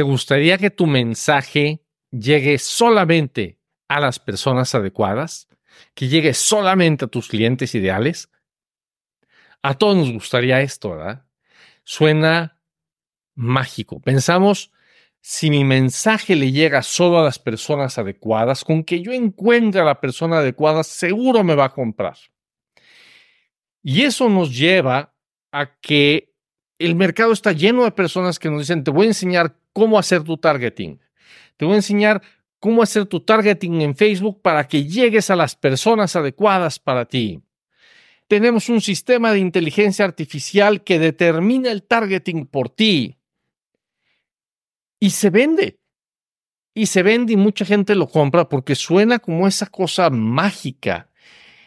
¿Te gustaría que tu mensaje llegue solamente a las personas adecuadas? ¿Que llegue solamente a tus clientes ideales? A todos nos gustaría esto, ¿verdad? Suena mágico. Pensamos, si mi mensaje le llega solo a las personas adecuadas, con que yo encuentre a la persona adecuada, seguro me va a comprar. Y eso nos lleva a que el mercado está lleno de personas que nos dicen, te voy a enseñar cómo hacer tu targeting. Te voy a enseñar cómo hacer tu targeting en Facebook para que llegues a las personas adecuadas para ti. Tenemos un sistema de inteligencia artificial que determina el targeting por ti. Y se vende. Y se vende y mucha gente lo compra porque suena como esa cosa mágica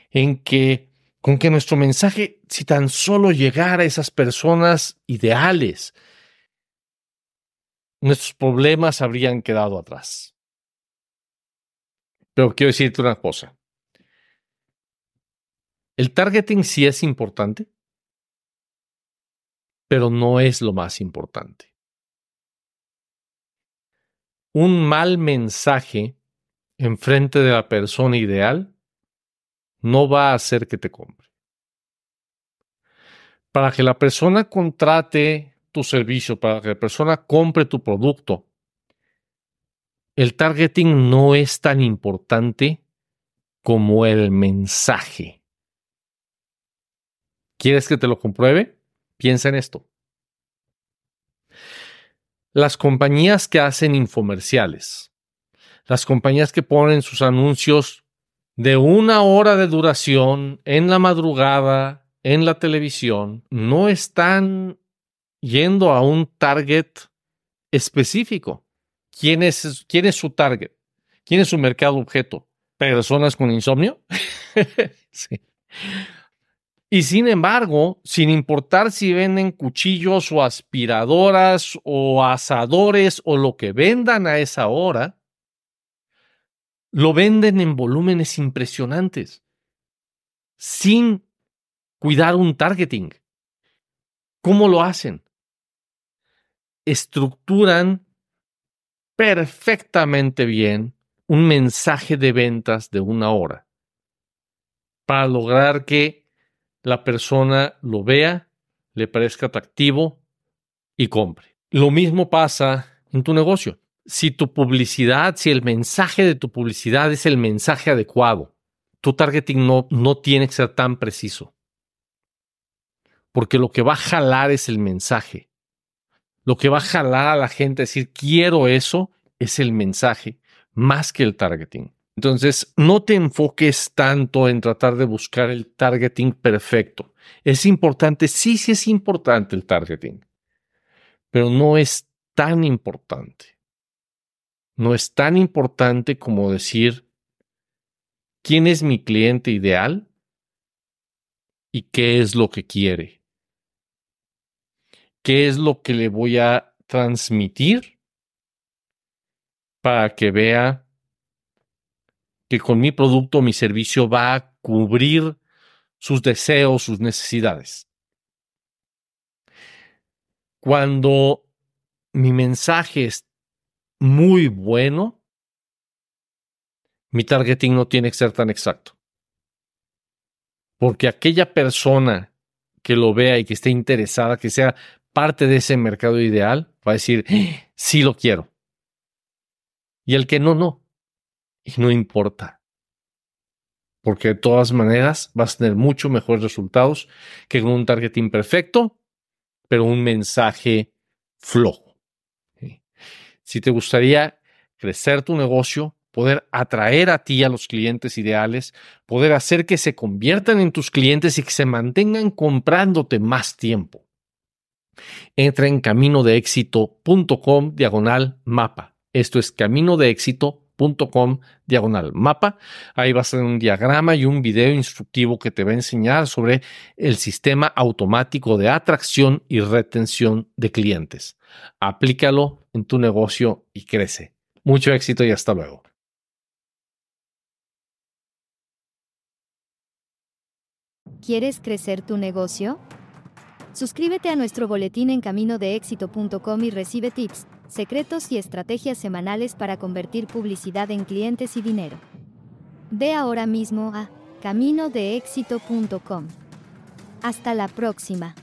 en que con que nuestro mensaje, si tan solo llegara a esas personas ideales, nuestros problemas habrían quedado atrás. Pero quiero decirte una cosa. El targeting sí es importante, pero no es lo más importante. Un mal mensaje enfrente de la persona ideal no va a hacer que te compre. Para que la persona contrate tu servicio, para que la persona compre tu producto, el targeting no es tan importante como el mensaje. ¿Quieres que te lo compruebe? Piensa en esto. Las compañías que hacen infomerciales, las compañías que ponen sus anuncios de una hora de duración en la madrugada, en la televisión, no están yendo a un target específico. ¿Quién es, quién es su target? ¿Quién es su mercado objeto? ¿Personas con insomnio? sí. Y sin embargo, sin importar si venden cuchillos o aspiradoras o asadores o lo que vendan a esa hora, lo venden en volúmenes impresionantes, sin cuidar un targeting. ¿Cómo lo hacen? Estructuran perfectamente bien un mensaje de ventas de una hora para lograr que la persona lo vea, le parezca atractivo y compre. Lo mismo pasa en tu negocio si tu publicidad, si el mensaje de tu publicidad es el mensaje adecuado, tu targeting no, no tiene que ser tan preciso. Porque lo que va a jalar es el mensaje. Lo que va a jalar a la gente a decir quiero eso es el mensaje más que el targeting. Entonces, no te enfoques tanto en tratar de buscar el targeting perfecto. Es importante, sí, sí es importante el targeting, pero no es tan importante no es tan importante como decir quién es mi cliente ideal y qué es lo que quiere. ¿Qué es lo que le voy a transmitir para que vea que con mi producto o mi servicio va a cubrir sus deseos, sus necesidades? Cuando mi mensaje es muy bueno, mi targeting no tiene que ser tan exacto. Porque aquella persona que lo vea y que esté interesada, que sea parte de ese mercado ideal, va a decir, sí lo quiero. Y el que no, no. Y no importa. Porque de todas maneras vas a tener mucho mejores resultados que con un targeting perfecto, pero un mensaje flojo si te gustaría crecer tu negocio, poder atraer a ti a los clientes ideales, poder hacer que se conviertan en tus clientes y que se mantengan comprándote más tiempo. Entra en caminodeexito.com diagonal mapa. Esto es caminodeexito.com diagonal mapa. Ahí vas a tener un diagrama y un video instructivo que te va a enseñar sobre el sistema automático de atracción y retención de clientes. Aplícalo en tu negocio y crece. Mucho éxito y hasta luego. ¿Quieres crecer tu negocio? Suscríbete a nuestro boletín en caminodeexito.com y recibe tips secretos y estrategias semanales para convertir publicidad en clientes y dinero. Ve ahora mismo a caminodeexito.com. Hasta la próxima.